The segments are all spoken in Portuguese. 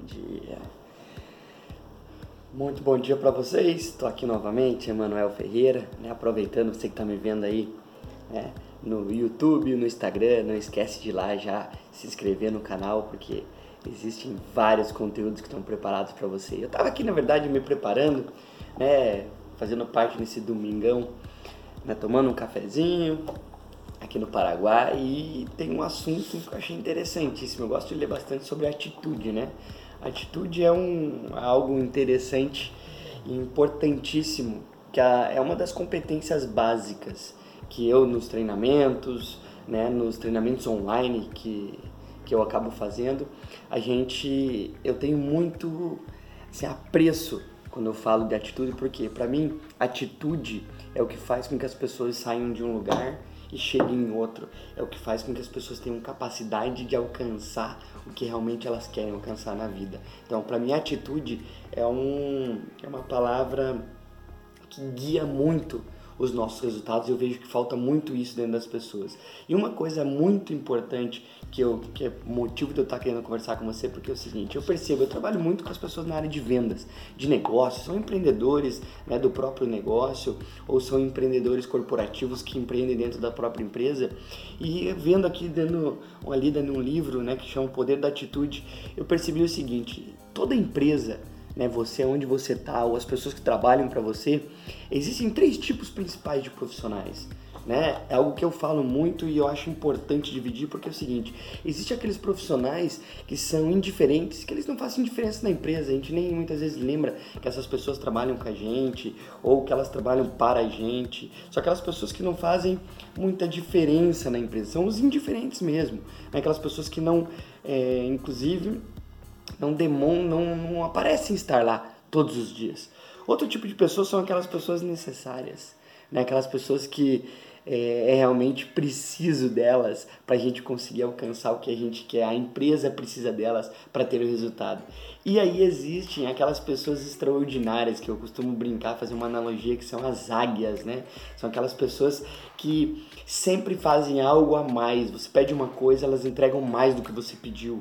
dia. Muito bom dia para vocês. Estou aqui novamente, Emanuel Ferreira, né? aproveitando você que está me vendo aí né? no YouTube, no Instagram. Não esquece de ir lá já se inscrever no canal, porque existem vários conteúdos que estão preparados para você. Eu estava aqui, na verdade, me preparando, né? fazendo parte nesse domingão, né? tomando um cafezinho, aqui no Paraguai e tem um assunto que eu achei interessantíssimo. Eu gosto de ler bastante sobre atitude, né? Atitude é um algo interessante e importantíssimo, que é uma das competências básicas que eu nos treinamentos, né, nos treinamentos online que, que eu acabo fazendo, a gente eu tenho muito assim, apreço quando eu falo de atitude, porque para mim atitude é o que faz com que as pessoas saiam de um lugar e cheguem em outro. É o que faz com que as pessoas tenham capacidade de alcançar o que realmente elas querem alcançar na vida. Então, para mim, atitude é, um, é uma palavra que guia muito os nossos resultados eu vejo que falta muito isso dentro das pessoas. E uma coisa muito importante que, eu, que é motivo de eu estar querendo conversar com você, porque é o seguinte, eu percebo, eu trabalho muito com as pessoas na área de vendas, de negócios, são empreendedores né, do próprio negócio ou são empreendedores corporativos que empreendem dentro da própria empresa e vendo aqui, dando uma lida num livro né, que chama O Poder da Atitude, eu percebi o seguinte, toda empresa né, você onde você está ou as pessoas que trabalham para você, existem três tipos principais de profissionais. Né? É algo que eu falo muito e eu acho importante dividir porque é o seguinte: existe aqueles profissionais que são indiferentes, que eles não fazem diferença na empresa. A gente nem muitas vezes lembra que essas pessoas trabalham com a gente ou que elas trabalham para a gente. São aquelas pessoas que não fazem muita diferença na empresa, são os indiferentes mesmo. Né? Aquelas pessoas que não, é, inclusive, não demon, não, não aparecem estar lá todos os dias. Outro tipo de pessoas são aquelas pessoas necessárias, né? aquelas pessoas que é, é realmente preciso delas para a gente conseguir alcançar o que a gente quer, a empresa precisa delas para ter o resultado. E aí existem aquelas pessoas extraordinárias que eu costumo brincar, fazer uma analogia que são as águias, né? São aquelas pessoas que sempre fazem algo a mais. Você pede uma coisa, elas entregam mais do que você pediu.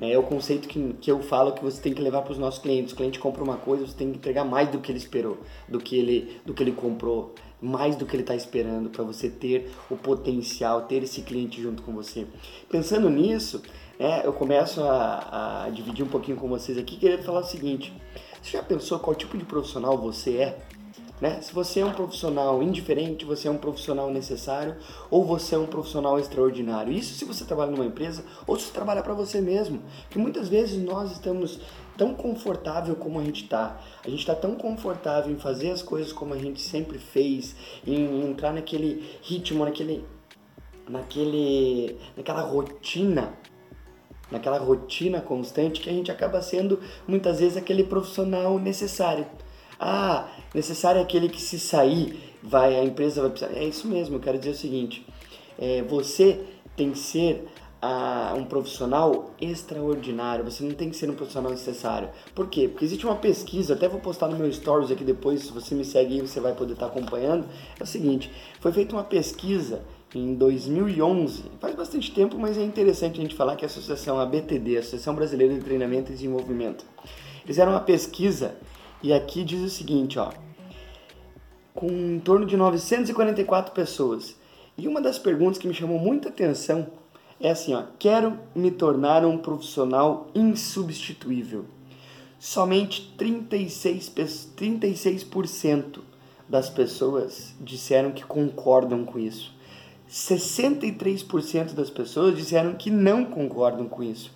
Né? É o conceito que, que eu falo que você tem que levar para os nossos clientes. O cliente compra uma coisa, você tem que entregar mais do que ele esperou, do que ele, do que ele comprou, mais do que ele está esperando para você ter o potencial, ter esse cliente junto com você. Pensando nisso, né, eu começo a, a dividir um pouquinho com vocês aqui, querendo falar o seguinte: você já pensou qual tipo de profissional você é? Né? Se você é um profissional indiferente, você é um profissional necessário ou você é um profissional extraordinário. Isso se você trabalha numa empresa ou se você trabalha para você mesmo. Que muitas vezes nós estamos tão confortável como a gente está. A gente está tão confortável em fazer as coisas como a gente sempre fez, em entrar naquele ritmo, naquele, naquele, naquela rotina naquela rotina constante que a gente acaba sendo muitas vezes aquele profissional necessário. Ah, necessário é aquele que se sair, vai a empresa vai precisar. É isso mesmo, eu quero dizer o seguinte: é, você tem que ser ah, um profissional extraordinário, você não tem que ser um profissional necessário. Por quê? Porque existe uma pesquisa, até vou postar no meu stories aqui depois, se você me segue aí, você vai poder estar acompanhando. É o seguinte: foi feita uma pesquisa em 2011, faz bastante tempo, mas é interessante a gente falar que a associação ABTD, Associação Brasileira de Treinamento e Desenvolvimento, fizeram uma pesquisa e aqui diz o seguinte, ó, com em torno de 944 pessoas. E uma das perguntas que me chamou muita atenção é assim, ó, quero me tornar um profissional insubstituível. Somente 36, 36% das pessoas disseram que concordam com isso. 63% das pessoas disseram que não concordam com isso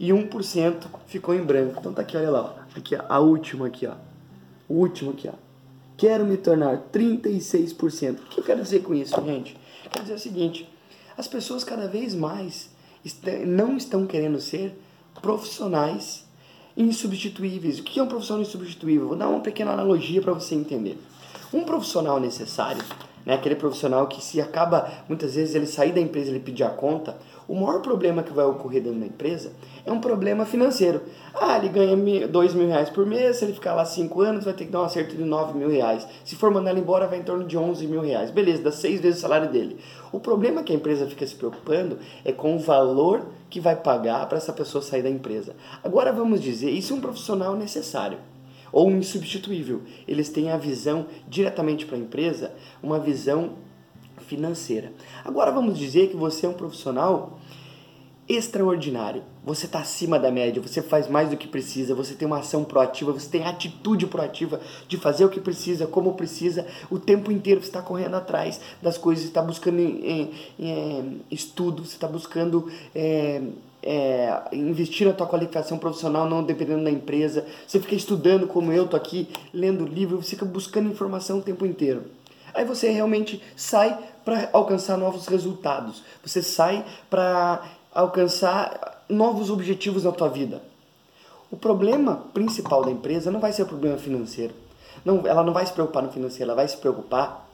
e 1% ficou em branco. Então tá aqui, olha lá, ó. Aqui a última aqui, ó. O último aqui, ó. Quero me tornar 36%. O que eu quero dizer com isso, gente? Quero dizer o seguinte, as pessoas cada vez mais não estão querendo ser profissionais insubstituíveis. O que é um profissional insubstituível? Vou dar uma pequena analogia para você entender. Um profissional necessário, né, aquele profissional que se acaba, muitas vezes, ele sair da empresa ele pedir a conta, O maior problema que vai ocorrer dentro da empresa é um problema financeiro. Ah, ele ganha dois mil reais por mês, se ele ficar lá cinco anos, vai ter que dar um acerto de nove mil reais. Se for mandar ele embora, vai em torno de onze mil reais. Beleza, dá seis vezes o salário dele. O problema que a empresa fica se preocupando é com o valor que vai pagar para essa pessoa sair da empresa. Agora vamos dizer, isso é um profissional necessário ou insubstituível. Eles têm a visão diretamente para a empresa, uma visão financeira. Agora vamos dizer que você é um profissional extraordinário. Você está acima da média, você faz mais do que precisa, você tem uma ação proativa, você tem atitude proativa de fazer o que precisa, como precisa, o tempo inteiro você está correndo atrás das coisas, está buscando estudo, você está buscando é, é, investir na tua qualificação profissional, não dependendo da empresa, você fica estudando como eu tô aqui, lendo livro, você fica buscando informação o tempo inteiro. Aí você realmente sai para alcançar novos resultados. Você sai para alcançar novos objetivos na tua vida. O problema principal da empresa não vai ser o problema financeiro. Não, ela não vai se preocupar no financeiro, ela vai se preocupar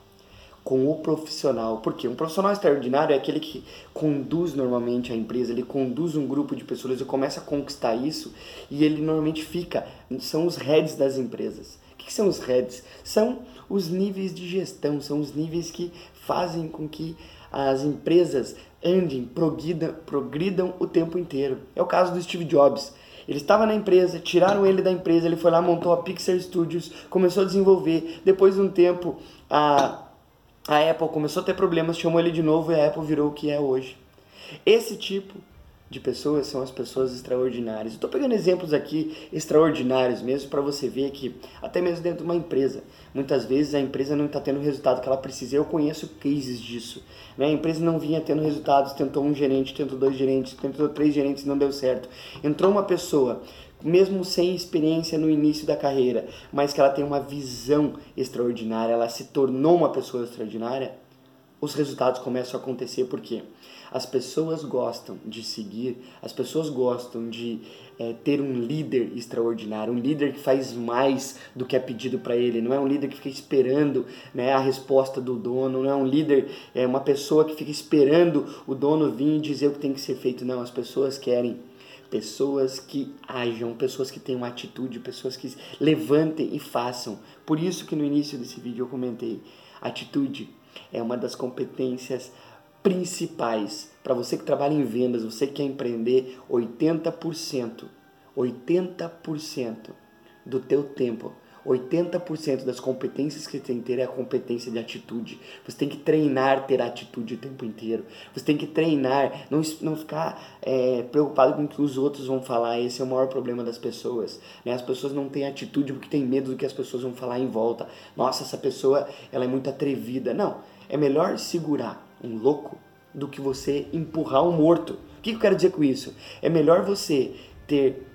com o profissional. Porque um profissional extraordinário é aquele que conduz normalmente a empresa, ele conduz um grupo de pessoas, ele começa a conquistar isso e ele normalmente fica, são os heads das empresas. O que são os heads? São os níveis de gestão, são os níveis que fazem com que as empresas andem, progridam, progridam o tempo inteiro. É o caso do Steve Jobs. Ele estava na empresa, tiraram ele da empresa, ele foi lá, montou a Pixar Studios, começou a desenvolver. Depois de um tempo, a, a Apple começou a ter problemas, chamou ele de novo e a Apple virou o que é hoje. Esse tipo de pessoas são as pessoas extraordinárias. Estou pegando exemplos aqui extraordinários mesmo para você ver que até mesmo dentro de uma empresa, muitas vezes a empresa não está tendo o resultado que ela precisa. Eu conheço cases disso. Né? A empresa não vinha tendo resultados, tentou um gerente, tentou dois gerentes, tentou três gerentes, não deu certo. Entrou uma pessoa mesmo sem experiência no início da carreira, mas que ela tem uma visão extraordinária, ela se tornou uma pessoa extraordinária, os resultados começam a acontecer. Porque as pessoas gostam de seguir, as pessoas gostam de é, ter um líder extraordinário, um líder que faz mais do que é pedido para ele, não é um líder que fica esperando né, a resposta do dono, não é um líder, é uma pessoa que fica esperando o dono vir e dizer o que tem que ser feito, não, as pessoas querem pessoas que ajam, pessoas que tenham atitude, pessoas que levantem e façam. Por isso que no início desse vídeo eu comentei, atitude é uma das competências principais para você que trabalha em vendas, você que quer empreender, 80%, 80% do teu tempo, 80% das competências que você tem que ter é a competência de atitude. Você tem que treinar ter atitude o tempo inteiro. Você tem que treinar, não, não ficar é, preocupado com o que os outros vão falar. Esse é o maior problema das pessoas. Né? As pessoas não têm atitude porque têm medo do que as pessoas vão falar em volta. Nossa, essa pessoa ela é muito atrevida. Não, é melhor segurar um louco do que você empurrar um morto. O que eu quero dizer com isso? É melhor você ter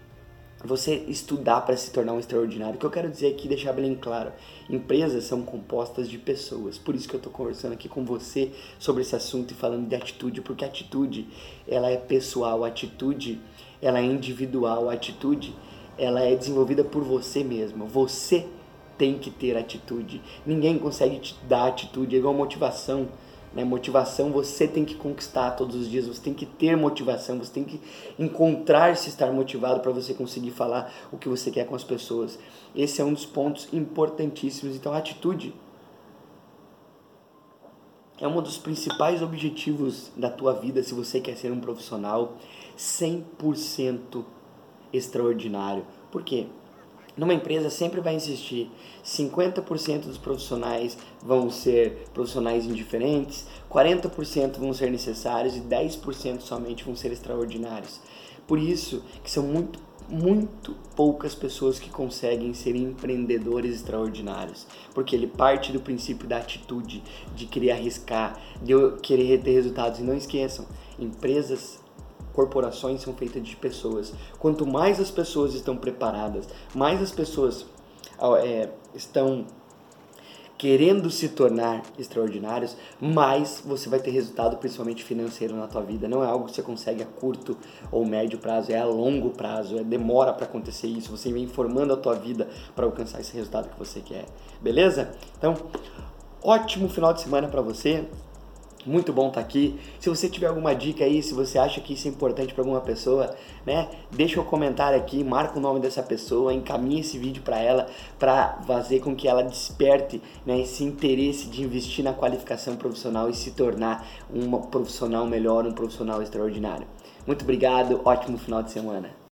você estudar para se tornar um extraordinário. O que eu quero dizer aqui, deixar bem claro, empresas são compostas de pessoas. Por isso que eu estou conversando aqui com você sobre esse assunto e falando de atitude, porque atitude, ela é pessoal, atitude, ela é individual, atitude, ela é desenvolvida por você mesmo. Você tem que ter atitude. Ninguém consegue te dar atitude, é igual motivação. Né? Motivação você tem que conquistar todos os dias, você tem que ter motivação, você tem que encontrar-se estar motivado para você conseguir falar o que você quer com as pessoas. Esse é um dos pontos importantíssimos. Então, a atitude é um dos principais objetivos da tua vida se você quer ser um profissional 100% extraordinário. Por quê? Numa empresa sempre vai existir 50% dos profissionais vão ser profissionais indiferentes, 40% vão ser necessários e 10% somente vão ser extraordinários. Por isso que são muito muito poucas pessoas que conseguem ser empreendedores extraordinários, porque ele parte do princípio da atitude, de querer arriscar, de querer ter resultados. E não esqueçam, empresas corporações são feitas de pessoas. Quanto mais as pessoas estão preparadas, mais as pessoas é, estão querendo se tornar extraordinários, mais você vai ter resultado, principalmente financeiro, na tua vida. Não é algo que você consegue a curto ou médio prazo, é a longo prazo, é demora para acontecer isso. Você vem formando a tua vida para alcançar esse resultado que você quer. Beleza? Então, ótimo final de semana para você. Muito bom estar tá aqui. Se você tiver alguma dica aí, se você acha que isso é importante para alguma pessoa, né? Deixa um comentário aqui, marca o nome dessa pessoa, encaminhe esse vídeo para ela, para fazer com que ela desperte né, esse interesse de investir na qualificação profissional e se tornar um profissional melhor, um profissional extraordinário. Muito obrigado, ótimo final de semana.